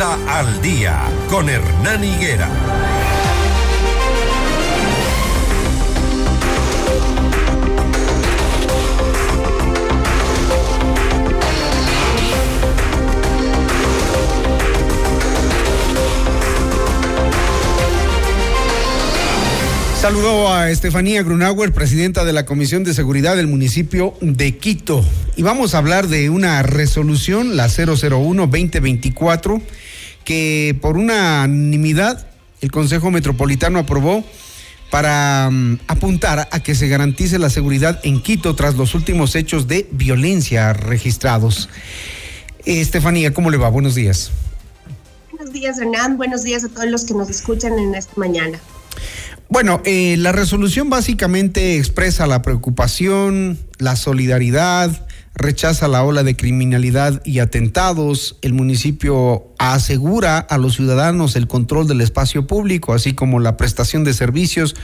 Al Día con Hernán Higuera. Saludo a Estefanía Grunauer, presidenta de la Comisión de Seguridad del municipio de Quito. Y vamos a hablar de una resolución, la 001-2024, que por unanimidad el Consejo Metropolitano aprobó para mm, apuntar a que se garantice la seguridad en Quito tras los últimos hechos de violencia registrados. Estefanía, ¿cómo le va? Buenos días. Buenos días, Hernán. Buenos días a todos los que nos escuchan en esta mañana. Bueno, eh, la resolución básicamente expresa la preocupación, la solidaridad, rechaza la ola de criminalidad y atentados. El municipio asegura a los ciudadanos el control del espacio público, así como la prestación de servicios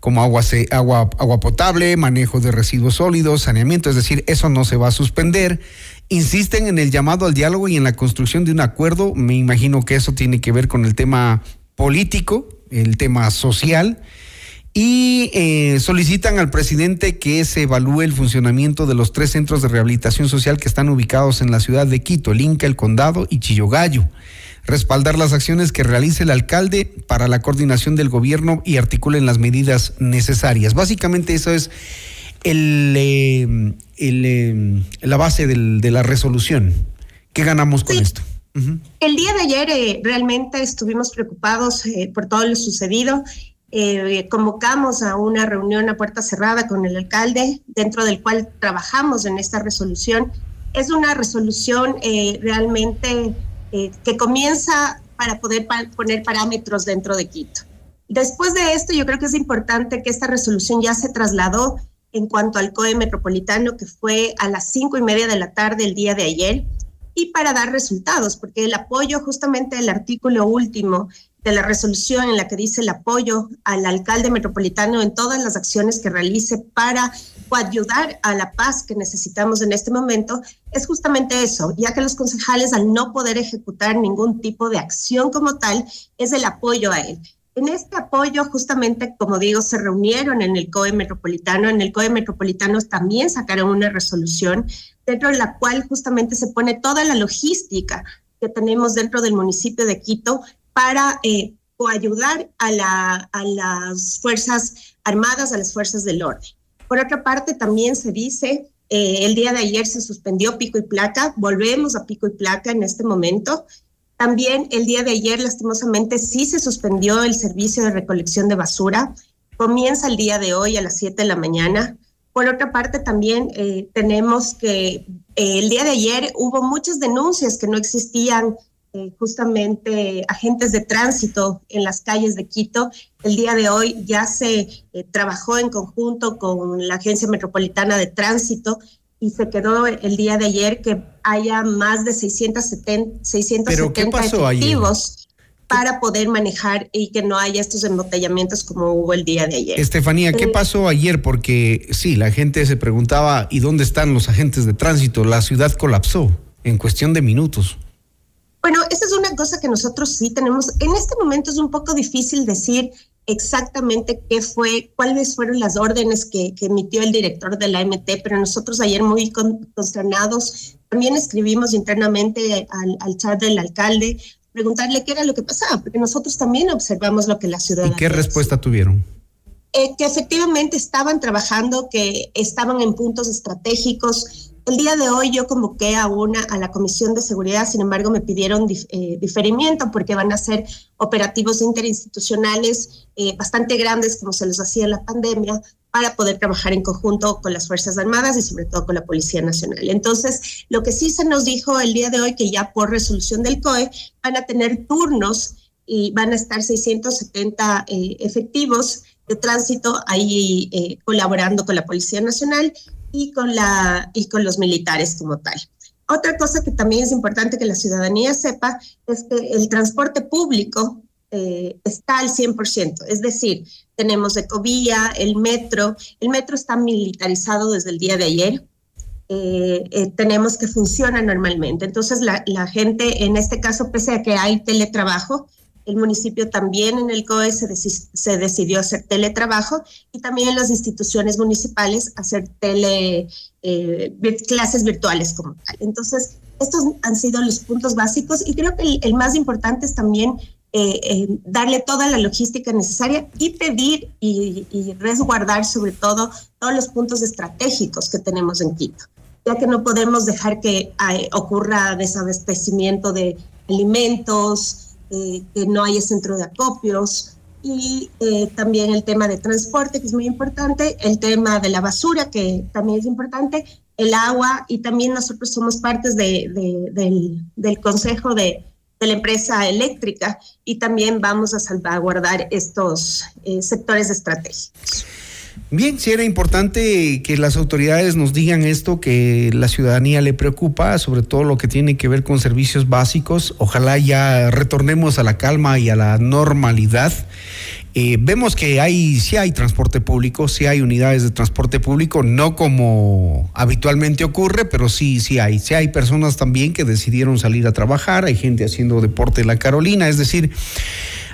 como agua, potable, manejo de residuos sólidos, saneamiento, es decir, eso no se va a suspender. Insisten en el llamado al diálogo y en la construcción de un acuerdo. Me imagino que eso tiene que ver con el tema político, el tema social y eh, solicitan al presidente que se evalúe el funcionamiento de los tres centros de rehabilitación social que están ubicados en la ciudad de Quito, el Inca, el Condado y Chillogallo. Respaldar las acciones que realice el alcalde para la coordinación del gobierno y articulen las medidas necesarias. Básicamente eso es el, eh, eh, la base de la resolución. ¿Qué ganamos con esto? El día de ayer eh, realmente estuvimos preocupados por todo lo sucedido. Eh, convocamos a una reunión a puerta cerrada con el alcalde, dentro del cual trabajamos en esta resolución. Es una resolución realmente que comienza para poder poner parámetros dentro de Quito. Después de esto, yo creo que es importante que esta resolución ya se trasladó en cuanto al COE metropolitano, que fue a las cinco y media de la tarde el día de ayer y para dar resultados, porque el apoyo, justamente el artículo último de la resolución en la que dice el apoyo al alcalde metropolitano en todas las acciones que realice para ayudar a la paz que necesitamos en este momento, es justamente eso, ya que los concejales al no poder ejecutar ningún tipo de acción como tal, es el apoyo a él. En este apoyo, justamente, como digo, se reunieron en el COE Metropolitano. En el COE Metropolitano también sacaron una resolución dentro de la cual justamente se pone toda la logística que tenemos dentro del municipio de Quito para eh, ayudar a, la, a las Fuerzas Armadas, a las Fuerzas del Orden. Por otra parte, también se dice, eh, el día de ayer se suspendió pico y placa, volvemos a pico y placa en este momento. También el día de ayer, lastimosamente, sí se suspendió el servicio de recolección de basura. Comienza el día de hoy a las 7 de la mañana. Por otra parte, también eh, tenemos que eh, el día de ayer hubo muchas denuncias que no existían eh, justamente agentes de tránsito en las calles de Quito. El día de hoy ya se trabajó en conjunto con la Agencia Metropolitana de Tránsito y se quedó el día de ayer que haya más de 670, 670 ¿Pero qué pasó efectivos para poder manejar y que no haya estos embotellamientos como hubo el día de ayer. Estefanía, ¿qué pasó ayer? Porque sí, la gente se preguntaba, ¿y dónde están los agentes de tránsito? La ciudad colapsó en cuestión de minutos. Bueno, esa es una cosa que nosotros sí tenemos. En este momento es un poco difícil decir exactamente qué fue, cuáles fueron las órdenes que, emitió el director de la MT, pero nosotros ayer muy consternados también escribimos internamente al, chat del alcalde preguntarle qué era lo que pasaba, porque nosotros también observamos lo que la ciudad. ¿Y qué respuesta tuvieron? Eh, que efectivamente estaban trabajando, que estaban en puntos estratégicos, el día de hoy yo convoqué a una a la Comisión de Seguridad, sin embargo me pidieron eh, diferimiento porque van a ser operativos interinstitucionales eh, bastante grandes como se los hacía en la pandemia para poder trabajar en conjunto con las Fuerzas Armadas y sobre todo con la Policía Nacional. Entonces, lo que sí se nos dijo el día de hoy que ya por resolución del COE van a tener turnos y van a estar 670 eh, efectivos de tránsito ahí colaborando con la Policía Nacional y con, la, y con los militares como tal. Otra cosa que también es importante que la ciudadanía sepa es que el transporte público eh, está al 100%, es decir, tenemos ecovía, el metro, el metro está militarizado desde el día de ayer, tenemos que funciona normalmente. Entonces, la, la, gente, en este caso, pese a que hay teletrabajo, el municipio también en el COE se, decidió hacer teletrabajo y también en las instituciones municipales hacer eh, clases virtuales como tal. Entonces, estos han sido los puntos básicos y creo que el, más importante es también eh, eh, darle toda la logística necesaria y pedir y, y, resguardar sobre todo todos los puntos estratégicos que tenemos en Quito, ya que no podemos dejar que ocurra desabastecimiento de alimentos, eh, que no haya centro de acopios y eh, también el tema de transporte, que es muy importante, el tema de la basura, que también es importante, el agua y también nosotros somos partes de, del, del, consejo de, de, la empresa eléctrica y también vamos a salvaguardar estos eh, sectores estratégicos. Bien, sí era importante que las autoridades nos digan esto, que la ciudadanía le preocupa, sobre todo lo que tiene que ver con servicios básicos. Ojalá ya retornemos a la calma y a la normalidad. Eh, vemos que hay, sí hay transporte público, sí hay unidades de transporte público, no como habitualmente ocurre, pero sí, sí hay. Sí hay personas también que decidieron salir a trabajar, hay gente haciendo deporte en la Carolina, es decir,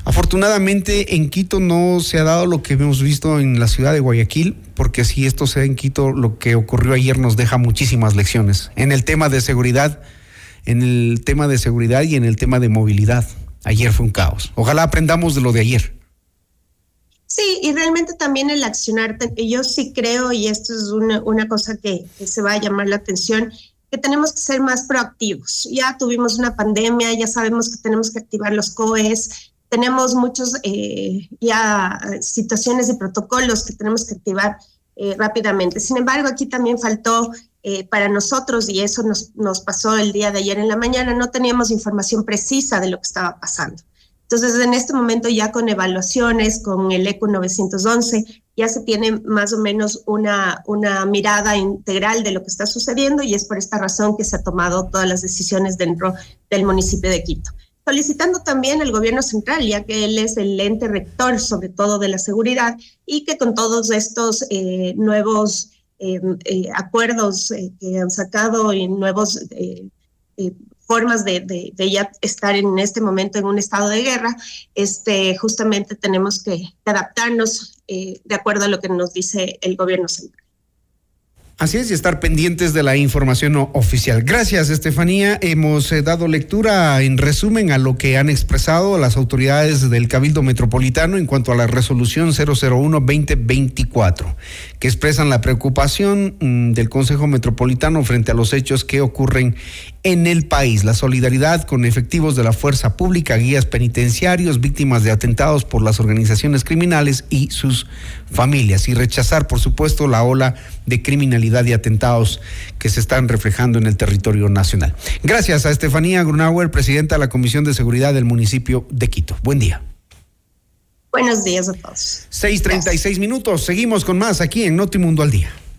Afortunadamente en Quito no se ha dado lo que hemos visto en la ciudad de Guayaquil, porque si esto se en Quito, lo que ocurrió ayer nos deja muchísimas lecciones en el tema de seguridad, en el tema de seguridad y en el tema de movilidad. Ayer fue un caos. Ojalá aprendamos de lo de ayer. Sí, y realmente también el accionar, yo sí creo, y esto es una, una cosa que se va a llamar la atención, que tenemos que ser más proactivos. Ya tuvimos una pandemia, ya sabemos que tenemos que activar los COEs, tenemos muchos eh, ya situaciones y protocolos que tenemos que activar eh, rápidamente. Sin embargo, aquí también faltó eh, para nosotros, y eso nos, nos pasó el día de ayer en la mañana, no teníamos información precisa de lo que estaba pasando. Entonces, en este momento ya con evaluaciones, con el ECO 911, ya se tiene más o menos una, una mirada integral de lo que está sucediendo y es por esta razón que se ha tomado todas las decisiones dentro del municipio de Quito solicitando también al gobierno central, ya que él es el ente rector sobre todo de la seguridad y que con todos estos eh, nuevos em, eh, acuerdos eh, que han sacado y nuevos formas de, de, ya estar en este momento en un estado de guerra, este, justamente tenemos que adaptarnos de acuerdo a lo que nos dice el gobierno central. Así es, y estar pendientes de la información oficial. Gracias, Estefanía. Hemos eh, dado lectura en resumen a lo que han expresado las autoridades del Cabildo Metropolitano en cuanto a la resolución 001-2024, que expresan la preocupación mm, del Consejo Metropolitano frente a los hechos que ocurren en el país. La solidaridad con efectivos de la fuerza pública, guías penitenciarios, víctimas de atentados por las organizaciones criminales y sus familias. Y rechazar, por supuesto, la ola de criminalidad y atentados que se están reflejando en el territorio nacional. Gracias a Estefanía Grunauer, presidenta de la Comisión de Seguridad del municipio de Quito. Buen día. Buenos días a todos. 6.36 minutos. Seguimos con más aquí en Notimundo al Día.